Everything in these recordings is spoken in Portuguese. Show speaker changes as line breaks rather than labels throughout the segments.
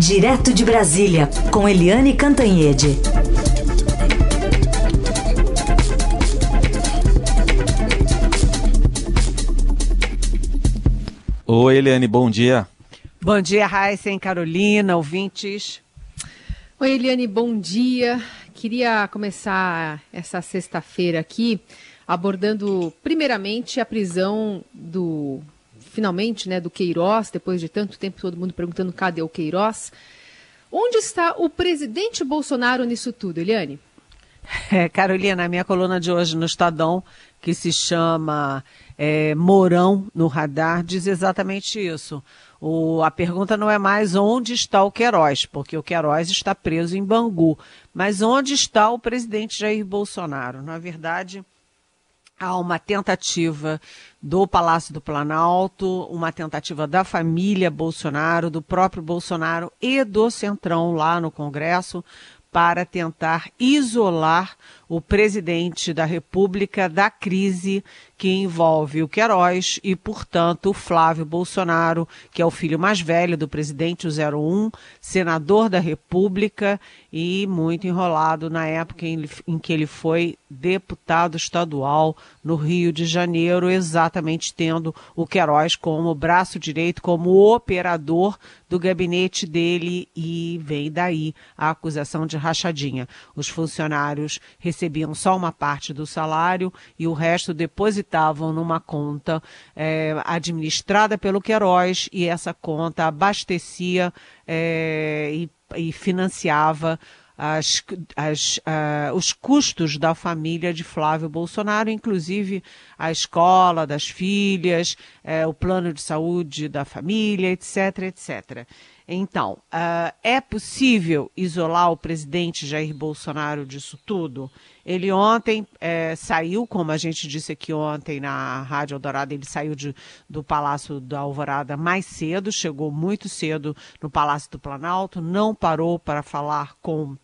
Direto de Brasília, com Eliane Cantanhede.
Oi, Eliane, bom dia.
Bom dia, Raíssa Carolina, ouvintes.
Oi, Eliane, bom dia. Queria começar essa sexta-feira aqui abordando primeiramente a prisão do finalmente, né, do Queiroz, depois de tanto tempo todo mundo perguntando cadê o Queiroz. Onde está o presidente Bolsonaro nisso tudo, Eliane?
É, Carolina, a minha coluna de hoje no Estadão, que se chama é, Mourão no Radar, diz exatamente isso. O, a pergunta não é mais onde está o Queiroz, porque o Queiroz está preso em Bangu, mas onde está o presidente Jair Bolsonaro? Na verdade, há uma tentativa do Palácio do Planalto, uma tentativa da família Bolsonaro, do próprio Bolsonaro e do Centrão lá no Congresso para tentar isolar o presidente da República da crise que envolve o Queiroz e, portanto, o Flávio Bolsonaro, que é o filho mais velho do presidente, o 01, senador da República e muito enrolado na época em, em que ele foi deputado estadual no Rio de Janeiro, exatamente tendo o Queiroz como braço direito, como operador do gabinete dele e vem daí a acusação de rachadinha. Os funcionários recebiam só uma parte do salário e o resto depositavam numa conta é, administrada pelo Queiroz e essa conta abastecia é, e, e financiava as, as, uh, os custos da família de Flávio Bolsonaro, inclusive a escola das filhas, uh, o plano de saúde da família, etc, etc. Então, uh, é possível isolar o presidente Jair Bolsonaro disso tudo? Ele ontem é, saiu, como a gente disse aqui ontem na Rádio Eldorado, ele saiu de, do Palácio da Alvorada mais cedo, chegou muito cedo no Palácio do Planalto, não parou para falar com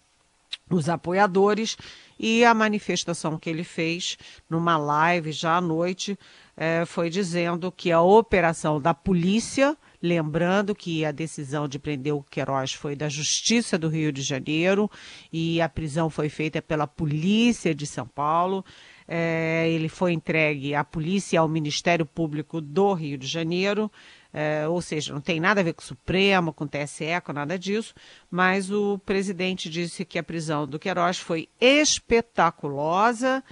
os apoiadores e a manifestação que ele fez numa live já à noite é, foi dizendo que a operação da polícia Lembrando que a decisão de prender o Queiroz foi da Justiça do Rio de Janeiro e a prisão foi feita pela Polícia de São Paulo. É, ele foi entregue à polícia e ao Ministério Público do Rio de Janeiro. É, ou seja, não tem nada a ver com o Supremo, com o TSE, com nada disso, mas o presidente disse que a prisão do Queiroz foi espetaculosa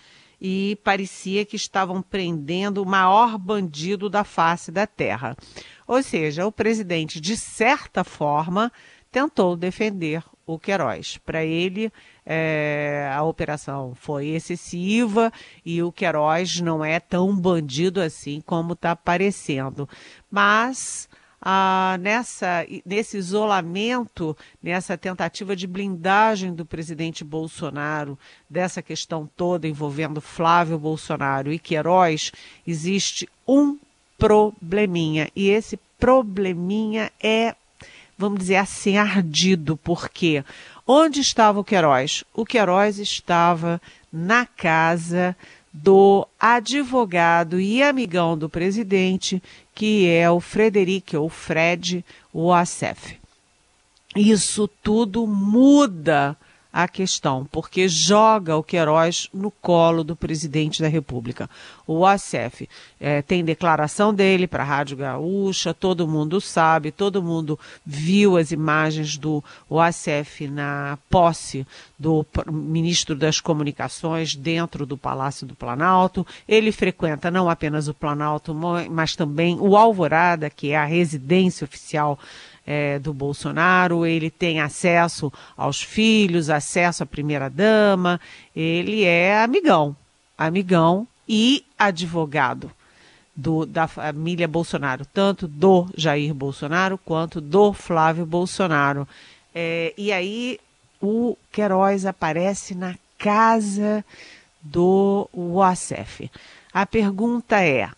e parecia que estavam prendendo o maior bandido da face da terra. Ou seja, o presidente, de certa forma, tentou defender o Queiroz. Para ele, é, a operação foi excessiva e o Queiroz não é tão bandido assim como está parecendo. Mas ah, nessa, nesse isolamento, nessa tentativa de blindagem do presidente Bolsonaro, dessa questão toda envolvendo Flávio Bolsonaro e Queiroz, existe um probleminha. E esse probleminha é, vamos dizer assim, ardido, porque onde estava o Queiroz? O Queiroz estava na casa do advogado e amigão do presidente, que é o Frederico, ou Fred Wassef. Isso tudo muda a questão, porque joga o Queiroz no colo do presidente da República. O ACF é, tem declaração dele para a Rádio Gaúcha, todo mundo sabe, todo mundo viu as imagens do ACF na posse do ministro das Comunicações dentro do Palácio do Planalto. Ele frequenta não apenas o Planalto, mas também o Alvorada, que é a residência oficial é, do Bolsonaro, ele tem acesso aos filhos, acesso à primeira-dama, ele é amigão, amigão e advogado do, da família Bolsonaro, tanto do Jair Bolsonaro quanto do Flávio Bolsonaro. É, e aí o Queiroz aparece na casa do Wassef. A pergunta é: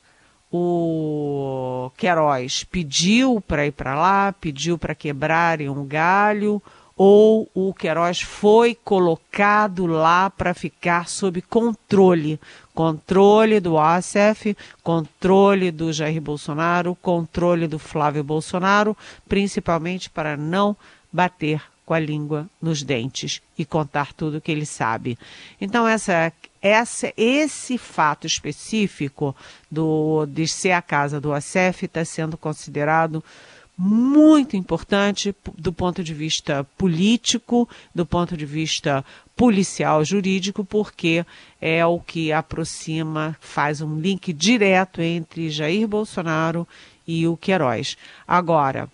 o Queiroz pediu para ir para lá, pediu para quebrarem um galho, ou o Queiroz foi colocado lá para ficar sob controle? Controle do ASF, controle do Jair Bolsonaro, controle do Flávio Bolsonaro, principalmente para não bater com a língua nos dentes e contar tudo o que ele sabe. Então, essa, essa, esse fato específico do, de ser a casa do ACF está sendo considerado muito importante do ponto de vista político, do ponto de vista policial jurídico, porque é o que aproxima, faz um link direto entre Jair Bolsonaro e o Queiroz. Agora,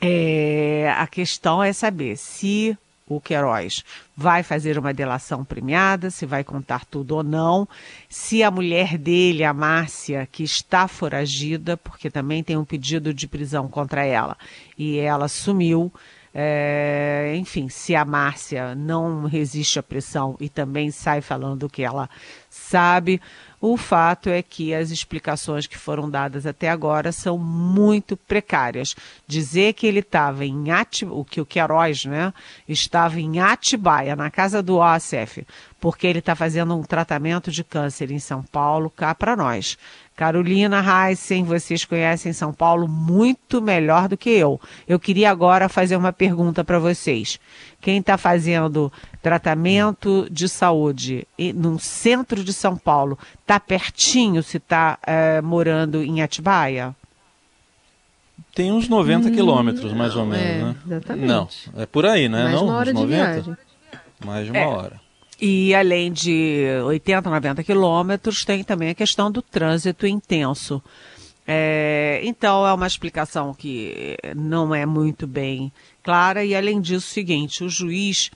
é, a questão é saber se o Queiroz vai fazer uma delação premiada, se vai contar tudo ou não, se a mulher dele, a Márcia, que está foragida, porque também tem um pedido de prisão contra ela, e ela sumiu. É, enfim, se a Márcia não resiste à pressão e também sai falando que ela sabe, o fato é que as explicações que foram dadas até agora são muito precárias. Dizer que ele estava em Atibaia, que o Queiroz, né, estava em Atibaia, na casa do OASF, porque ele está fazendo um tratamento de câncer em São Paulo, cá para nós. Carolina Heissen, vocês conhecem São Paulo muito melhor do que eu. Eu queria agora fazer uma pergunta para vocês. Quem está fazendo tratamento de saúde num centro de São Paulo, está pertinho se está é, morando em Atibaia?
Tem uns 90 hum, quilômetros, mais ou menos,
é,
né?
Exatamente.
Não, é por aí, né?
Mais
não,
uma hora
uns 90?
de viagem.
Mais de uma
É.
hora.
E além de 80, 90 quilômetros, tem também a questão do trânsito intenso. É, então, é uma explicação que não é muito bem clara. E, além disso, o seguinte: o juiz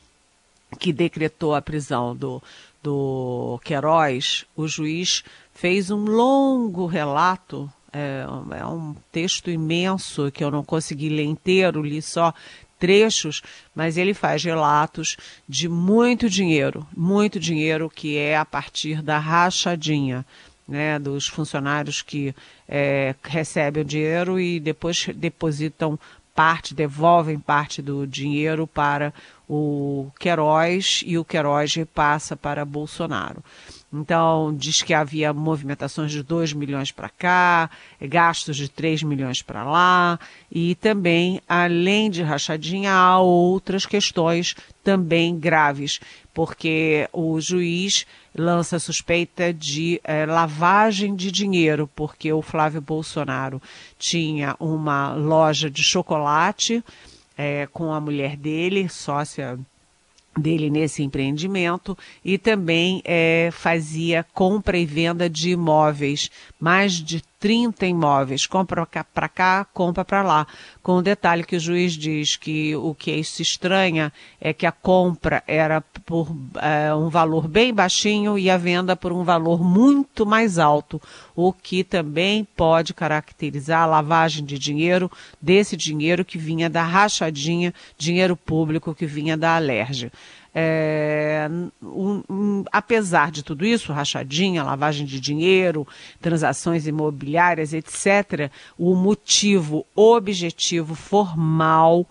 que decretou a prisão do, do Queiroz, o juiz fez um longo relato. É, é um texto imenso que eu não consegui ler inteiro, li só trechos, mas ele faz relatos de muito dinheiro, muito dinheiro que é a partir da rachadinha. Né, dos funcionários que é, recebem o dinheiro e depois depositam parte, devolvem parte do dinheiro para o Queiroz e o Queiroz repassa para Bolsonaro. Então, diz que havia movimentações de 2 milhões para cá, gastos de 3 milhões para lá, e também, além de rachadinha, há outras questões também graves, porque o juiz lança suspeita de eh, lavagem de dinheiro, porque o Flávio Bolsonaro tinha uma loja de chocolate eh, com a mulher dele, sócia dele nesse empreendimento e também é, fazia compra e venda de imóveis, mais de 30 imóveis, compra para cá, compra para lá, com o detalhe que o juiz diz que o que se estranha é que a compra era por é, um valor bem baixinho e a venda por um valor muito mais alto, o que também pode caracterizar a lavagem de dinheiro desse dinheiro que vinha da rachadinha, dinheiro público que vinha da Alerj. É, um, um, apesar de tudo isso, rachadinha, lavagem de dinheiro, transações imobiliárias, etc., o motivo objetivo formal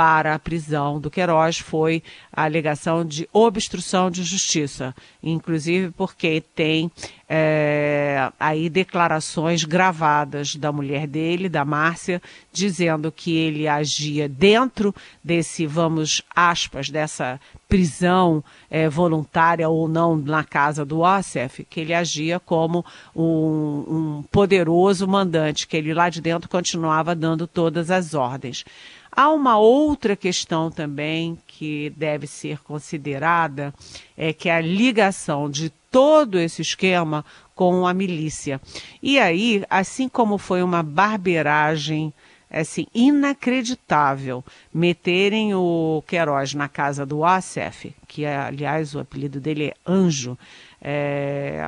para a prisão do Queiroz foi a alegação de obstrução de justiça, inclusive porque tem é, aí declarações gravadas da mulher dele, da Márcia, dizendo que ele agia dentro desse, vamos, aspas, dessa prisão é, voluntária ou não na casa do OSF, que ele agia como um, um poderoso mandante, que ele lá de dentro continuava dando todas as ordens. Há uma outra questão também que deve ser considerada, é que é a ligação de todo esse esquema com a milícia. E aí, assim como foi uma barbeiragem assim, inacreditável meterem o Queiroz na casa do ASEF, que aliás o apelido dele é Anjo, é,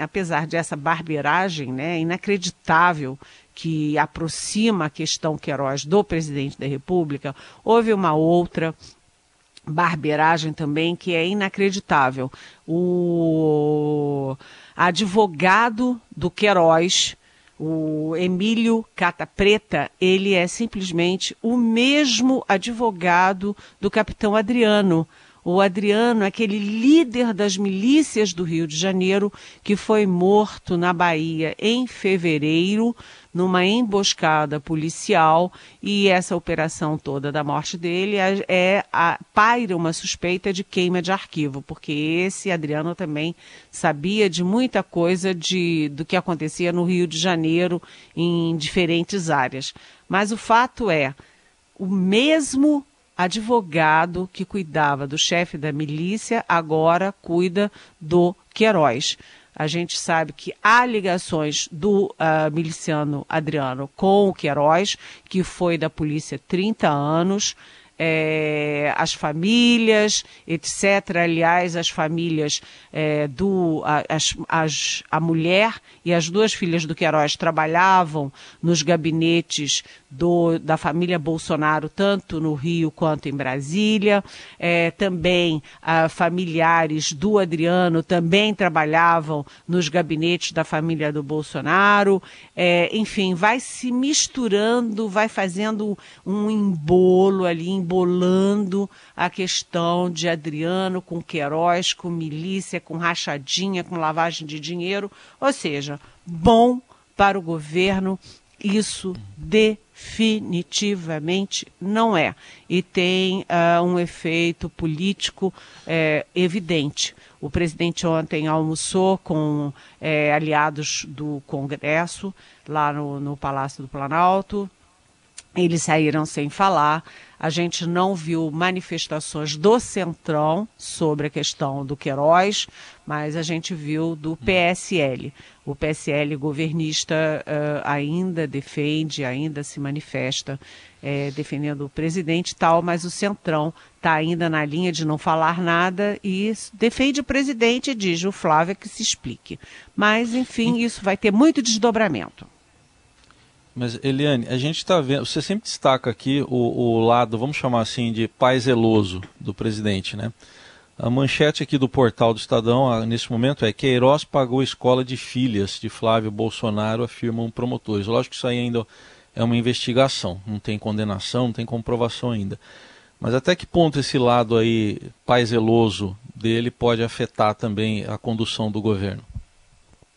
apesar dessa barbeiragem, né, inacreditável que aproxima a questão Queiroz do presidente da República, houve uma outra barbeiragem também que é inacreditável. O advogado do Queiroz, o Emílio Cata Preta, ele é simplesmente o mesmo advogado do capitão Adriano, O Adriano, aquele líder das milícias do Rio de Janeiro, que foi morto na Bahia em fevereiro, numa emboscada policial, e essa operação toda da morte dele é, é a, paira uma suspeita de queima de arquivo, porque esse Adriano também sabia de muita coisa de, do que acontecia no Rio de Janeiro em diferentes áreas. Mas o fato é, o mesmo advogado que cuidava do chefe da milícia agora cuida do Queiroz. A gente sabe que há ligações do uh, miliciano Adriano com o Queiroz, que foi da polícia 30 anos é, as famílias, etc. Aliás, as famílias é, do. As, as, a mulher e as duas filhas do Queiroz trabalhavam nos gabinetes do, da família Bolsonaro, tanto no Rio quanto em Brasília. É, também familiares do Adriano também trabalhavam nos gabinetes da família do Bolsonaro. É, enfim, vai se misturando, vai fazendo um embolo ali, embolando a questão de Adriano com Queiroz, com milícia, com rachadinha, com lavagem de dinheiro. Ou seja, bom para o governo, isso definitivamente não é. E tem uh, um efeito político é, evidente. O presidente ontem almoçou com é, aliados do Congresso, lá no, no Palácio do Planalto. Eles saíram sem falar. A gente não viu manifestações do Centrão sobre a questão do Queiroz, mas a gente viu do PSL. O PSL governista uh, ainda defende, ainda se manifesta é, defendendo o presidente e tal, mas o Centrão está ainda na linha de não falar nada e defende o presidente e diz o Flávio que se explique. Mas, enfim, isso vai ter muito desdobramento.
Mas, Eliane, a gente está vendo, você sempre destaca aqui o, o, lado, vamos chamar assim, de pai zeloso do presidente, né? A manchete aqui do portal do Estadão, nesse momento, é Queiroz pagou escola de filhas de Flávio Bolsonaro, afirmam promotores. Lógico que isso aí ainda é uma investigação, não tem condenação, não tem comprovação ainda. Mas até que ponto esse lado aí, pai zeloso dele, pode afetar também a condução do governo?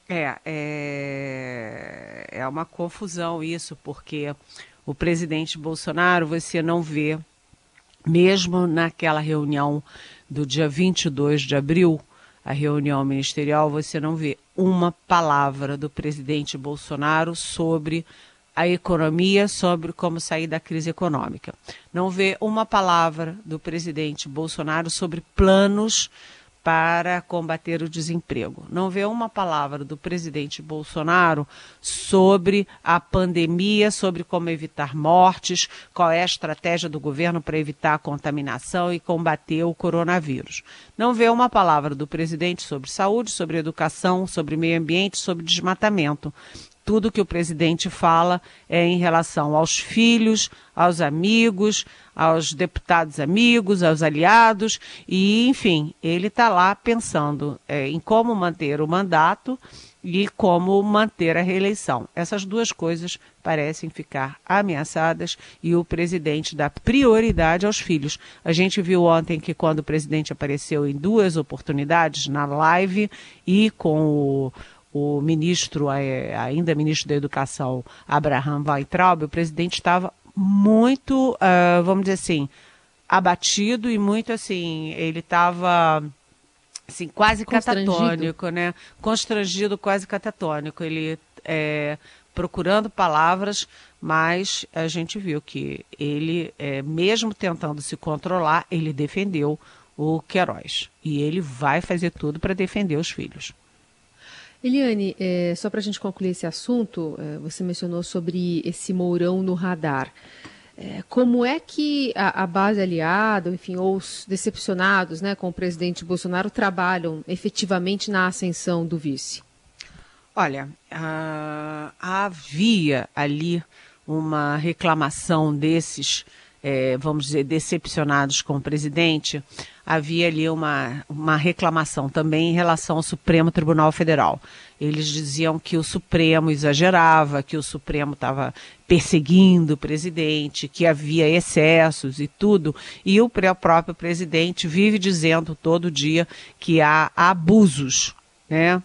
É, é, é uma confusão isso, porque o presidente Bolsonaro você não vê, mesmo naquela reunião do dia 22 de abril, a reunião ministerial, você não vê uma palavra do presidente Bolsonaro sobre a economia, sobre como sair da crise econômica. Não vê uma palavra do presidente Bolsonaro sobre planos para combater o desemprego. Não vê uma palavra do presidente Bolsonaro sobre a pandemia, sobre como evitar mortes, qual é a estratégia do governo para evitar a contaminação e combater o coronavírus. Não vê uma palavra do presidente sobre saúde, sobre educação, sobre meio ambiente, sobre desmatamento tudo que o presidente fala é em relação aos filhos, aos amigos, aos deputados amigos, aos aliados, e, enfim, ele está lá pensando é, em como manter o mandato e como manter a reeleição. Essas duas coisas parecem ficar ameaçadas e o presidente dá prioridade aos filhos. A gente viu ontem que quando o presidente apareceu em duas oportunidades, na live e com o o ministro, ainda ministro da Educação, Abraham Weintraub, o presidente estava muito, uh, vamos dizer assim, abatido e muito assim, ele estava assim, quase catatônico, né? Constrangido, quase catatônico. Ele é, procurando palavras, mas a gente viu que ele, é, mesmo tentando se controlar, ele defendeu o Queiroz. E ele vai fazer tudo para defender os filhos.
Eliane, é, só para a gente concluir esse assunto, é, você mencionou sobre esse mourão no radar. É, como é que a, a, base aliada, enfim, ou os decepcionados né, com o presidente Bolsonaro trabalham efetivamente na ascensão do vice?
Olha, uh, havia ali uma reclamação desses é, vamos dizer, decepcionados com o presidente, havia ali uma, uma reclamação também em relação ao Supremo Tribunal Federal. Eles diziam que o Supremo exagerava, que o Supremo estava perseguindo o presidente, que havia excessos e tudo. E o próprio presidente vive dizendo todo dia que há abusos, né?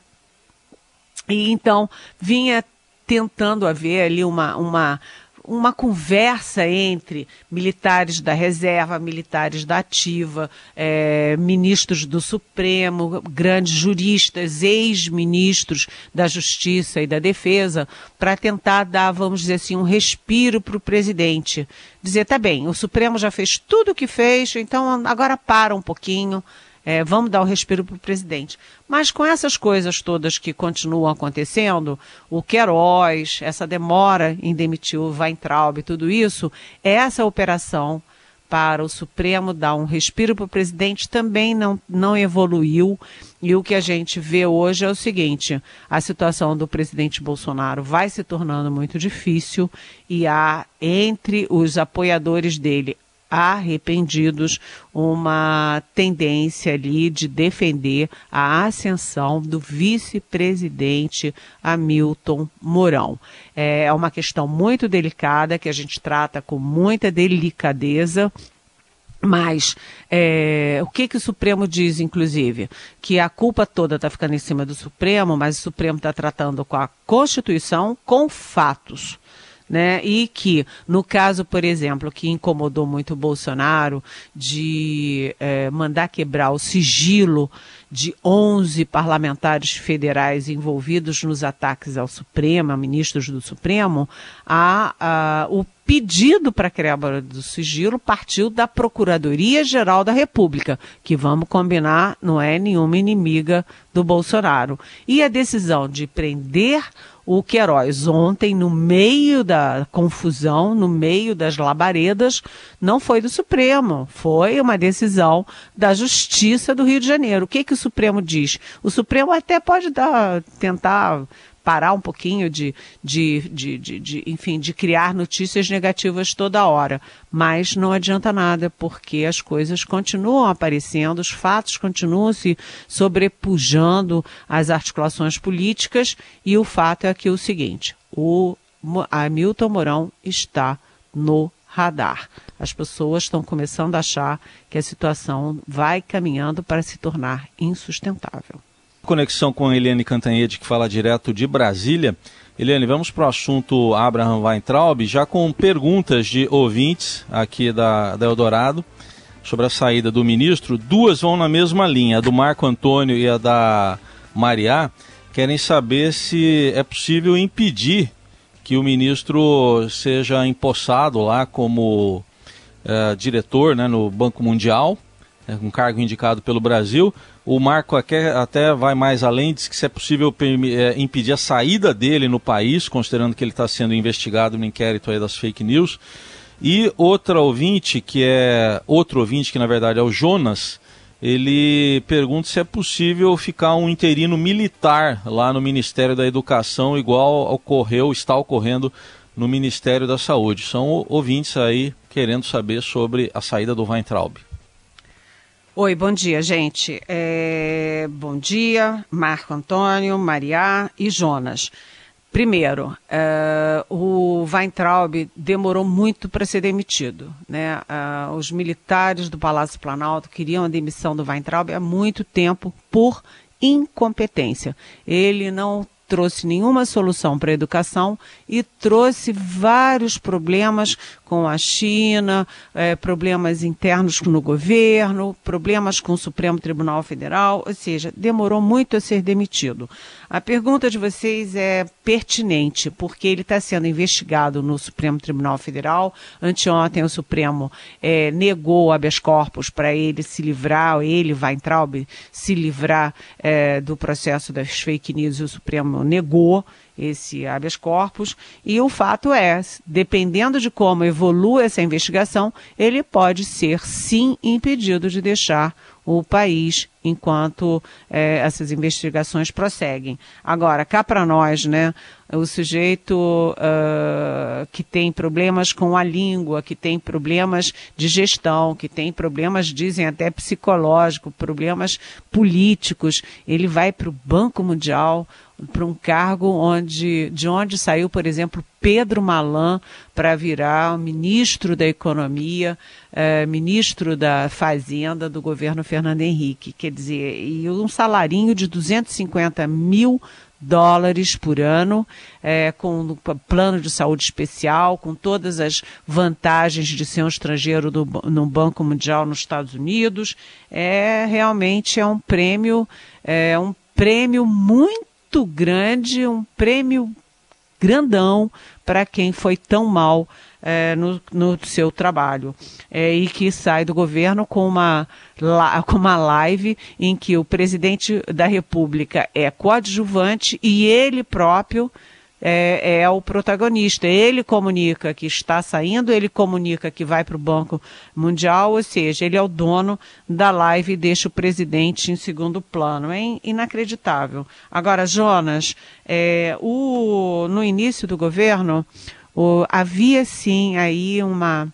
E então vinha tentando haver ali uma, uma uma conversa entre militares da reserva, militares da ativa, é, ministros do Supremo, grandes juristas, ex-ministros da Justiça e da Defesa, para tentar dar, vamos dizer assim, um respiro para o presidente. Dizer, tá bem, o Supremo já fez tudo o que fez, então agora para um pouquinho é, vamos dar o respiro para o presidente. Mas com essas coisas todas que continuam acontecendo, o Queiroz, essa demora em demitir o Weintraub tudo isso, essa operação para o Supremo dar um respiro para o presidente também não, não evoluiu. E o que a gente vê hoje é o seguinte: a situação do presidente Bolsonaro vai se tornando muito difícil e há entre os apoiadores dele arrependidos uma tendência ali de defender a ascensão do vice-presidente Hamilton Mourão. É uma questão muito delicada que a gente trata com muita delicadeza. Mas é, o que, que o Supremo diz, inclusive? Que a culpa toda está ficando em cima do Supremo, mas o Supremo está tratando com a Constituição, com fatos né? E que, no caso, por exemplo, que incomodou muito o Bolsonaro de é, mandar quebrar o sigilo de 11 parlamentares federais envolvidos nos ataques ao Supremo, a ministros do Supremo, a, a o pedido para a quebra do sigilo partiu da Procuradoria-Geral da República, que vamos combinar, não é nenhuma inimiga do Bolsonaro. E a decisão de prender o Queiroz ontem, no meio da confusão, no meio das labaredas, não foi do Supremo, foi uma decisão da Justiça do Rio de Janeiro. O que, que o Supremo diz? O Supremo até pode dar, tentar parar um pouquinho de, de, de, de, de, enfim, de criar notícias negativas toda hora. Mas não adianta nada, porque as coisas continuam aparecendo, os fatos continuam se sobrepujando às articulações políticas, e o fato é que o seguinte, o Hamilton Mourão está no radar. As pessoas estão começando a achar que a situação vai caminhando para se tornar insustentável
conexão com a Eliane Cantanhede, que fala direto de Brasília. Eliane, vamos para o assunto Abraham Weintraub, já com perguntas de ouvintes aqui da, da Eldorado sobre a saída do ministro. Duas vão na mesma linha, a do Marco Antônio e a da Mariá. Querem saber se é possível impedir que o ministro seja empossado lá como é, diretor né, no Banco Mundial, um cargo indicado pelo Brasil. O Marco até vai mais além, diz que se é possível é, impedir a saída dele no país, considerando que ele está sendo investigado no inquérito das fake news. E outra ouvinte, que é outro ouvinte, que na verdade é o Jonas, ele pergunta se é possível ficar um interino militar lá no Ministério da Educação, igual ocorreu, está ocorrendo no Ministério da Saúde. São ouvintes aí querendo saber sobre a saída do Weintraub.
Oi, bom dia, gente. É... Bom dia, Marco Antônio, Mariá e Jonas. Primeiro, uh, o Weintraub demorou muito para ser demitido. Né? Uh, os militares do Palácio Planalto queriam a demissão do Weintraub há muito tempo por incompetência. Ele não trouxe nenhuma solução para a educação e trouxe vários problemas com a China, é, problemas internos no governo, problemas com o Supremo Tribunal Federal, ou seja, demorou muito a ser demitido. A pergunta de vocês é pertinente, porque ele está sendo investigado no Supremo Tribunal Federal. Anteontem o Supremo é, negou habeas corpus para ele se livrar, ele, Weintraub, se livrar é, do processo das fake news e o Supremo negou esse habeas corpus. E o fato é, dependendo de como evolui essa investigação, ele pode ser sim impedido de deixar o país enquanto é, essas investigações prosseguem. Agora, cá para nós, né, o sujeito uh, que tem problemas com a língua, que tem problemas de gestão, que tem problemas, dizem até psicológicos, problemas políticos, ele vai para o Banco Mundial para um cargo onde, de onde saiu, por exemplo, Pedro Malan para virar ministro da Economia, eh, ministro da Fazenda do governo Fernando Henrique. Quer dizer, e um salarinho de 250 mil dólares por ano, é, com plano de saúde especial, com todas as vantagens de ser um estrangeiro do, no Banco Mundial nos Estados Unidos. É realmente é um prêmio, é um prêmio muito grande, um prêmio grandão para quem foi tão mal é, no, no, seu trabalho é, e que sai do governo com uma, com uma live em que o presidente da República é coadjuvante e ele próprio é, é, o protagonista. Ele comunica que está saindo, ele comunica que vai para o Banco Mundial, ou seja, ele é o dono da live e deixa o presidente em segundo plano. É inacreditável. Agora, Jonas, é, o, no início do governo, havia sim aí uma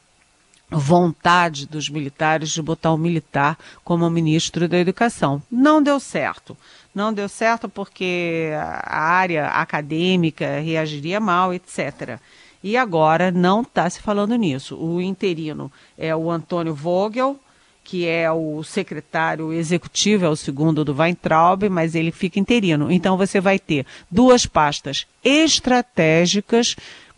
vontade dos militares de botar o militar como ministro da educação. Não deu certo. Não deu certo porque a área acadêmica reagiria mal, etc. E agora não está se falando nisso. O interino é o Antônio Vogel, que é o secretário executivo, é o segundo do Weintraub, mas ele fica interino. Então você vai ter duas pastas estratégicas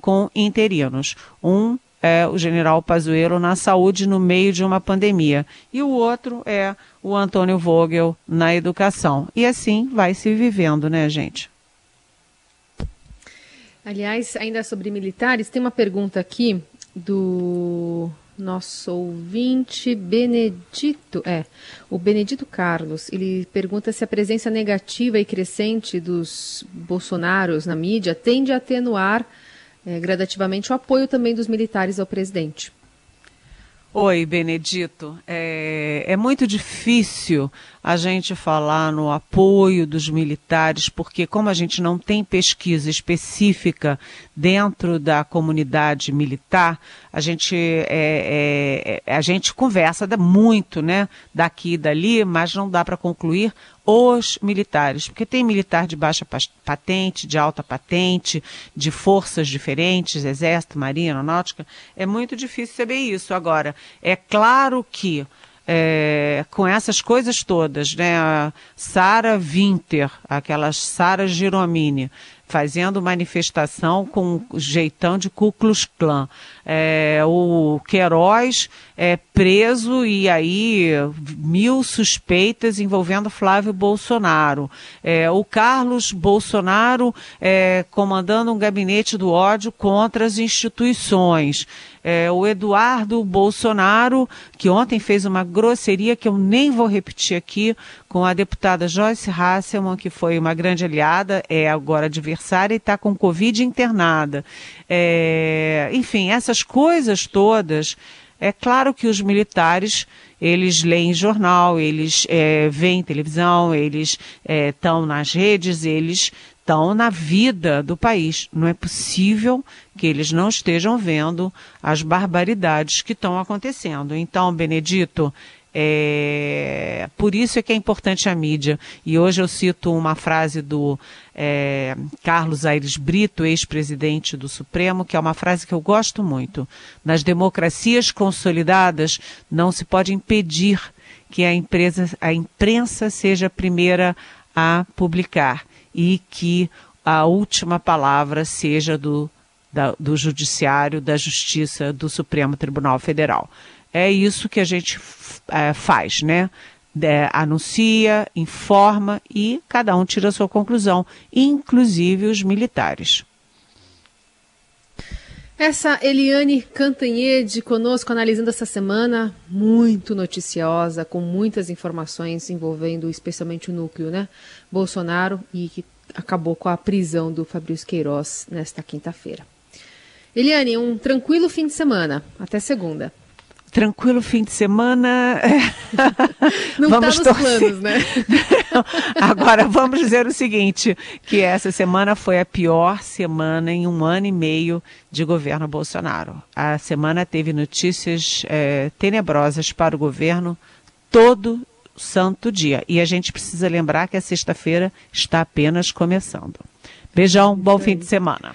com interinos. Um é o general Pazuello na saúde no meio de uma pandemia e o outro é o Antônio Vogel na educação. E assim vai se vivendo, né, gente?
Aliás, ainda sobre militares, tem uma pergunta aqui do nosso ouvinte Benedito, é, o Benedito Carlos, ele pergunta se a presença negativa e crescente dos bolsonaros na mídia tende a atenuar é, gradativamente o apoio também dos militares ao presidente.
Oi, Benedito. É, é, muito difícil a gente falar no apoio dos militares, porque como a gente não tem pesquisa específica dentro da comunidade militar, a gente, é, é, é a gente conversa muito, né, daqui e dali, mas não dá para concluir os militares, porque tem militar de baixa patente, de alta patente, de forças diferentes, exército, marinha, aeronáutica, é muito difícil saber isso. Agora, é claro que é, com essas coisas todas, né, Sara Winter, aquela Sara Giromini, fazendo manifestação com jeitão de Ku Klux Klan. É, o Queiroz é preso e aí mil suspeitas envolvendo Flávio Bolsonaro. É, o Carlos Bolsonaro é, comandando um gabinete do ódio contra as instituições. É, o Eduardo Bolsonaro, que ontem fez uma grosseria que eu nem vou repetir aqui, com a deputada Joyce Hasselman, que foi uma grande aliada, é agora adversária e está com Covid internada. É, enfim, essas coisas todas. É claro que os militares, eles leem jornal, eles é, veem televisão, eles estão é, nas redes, eles estão na vida do país. Não é possível que eles não estejam vendo as barbaridades que estão acontecendo. Então, Benedito, é, por isso é que é importante a mídia. E hoje eu cito uma frase do é, Carlos Aires Brito, ex-presidente do Supremo, que é uma frase que eu gosto muito. Nas democracias consolidadas, não se pode impedir que a, empresa, a imprensa seja a primeira a publicar e que a última palavra seja do, da, do Judiciário, da Justiça, do Supremo Tribunal Federal. É isso que a gente é, faz, né? É, anuncia, informa e cada um tira a sua conclusão, inclusive os militares.
Essa Eliane Cantanhede conosco analisando essa semana, muito noticiosa, com muitas informações envolvendo especialmente o núcleo, né? Bolsonaro e que acabou com a prisão do Fabrício Queiroz nesta quinta-feira. Eliane, um tranquilo fim de semana. Até segunda.
Tranquilo fim de semana.
Não está nos torcer. planos, né?
Agora vamos dizer o seguinte, que essa semana foi a pior semana em um ano e meio de governo Bolsonaro. A semana teve notícias é, tenebrosas para o governo todo santo dia. E a gente precisa lembrar que a sexta-feira está apenas começando. Beijão, bom fim de semana.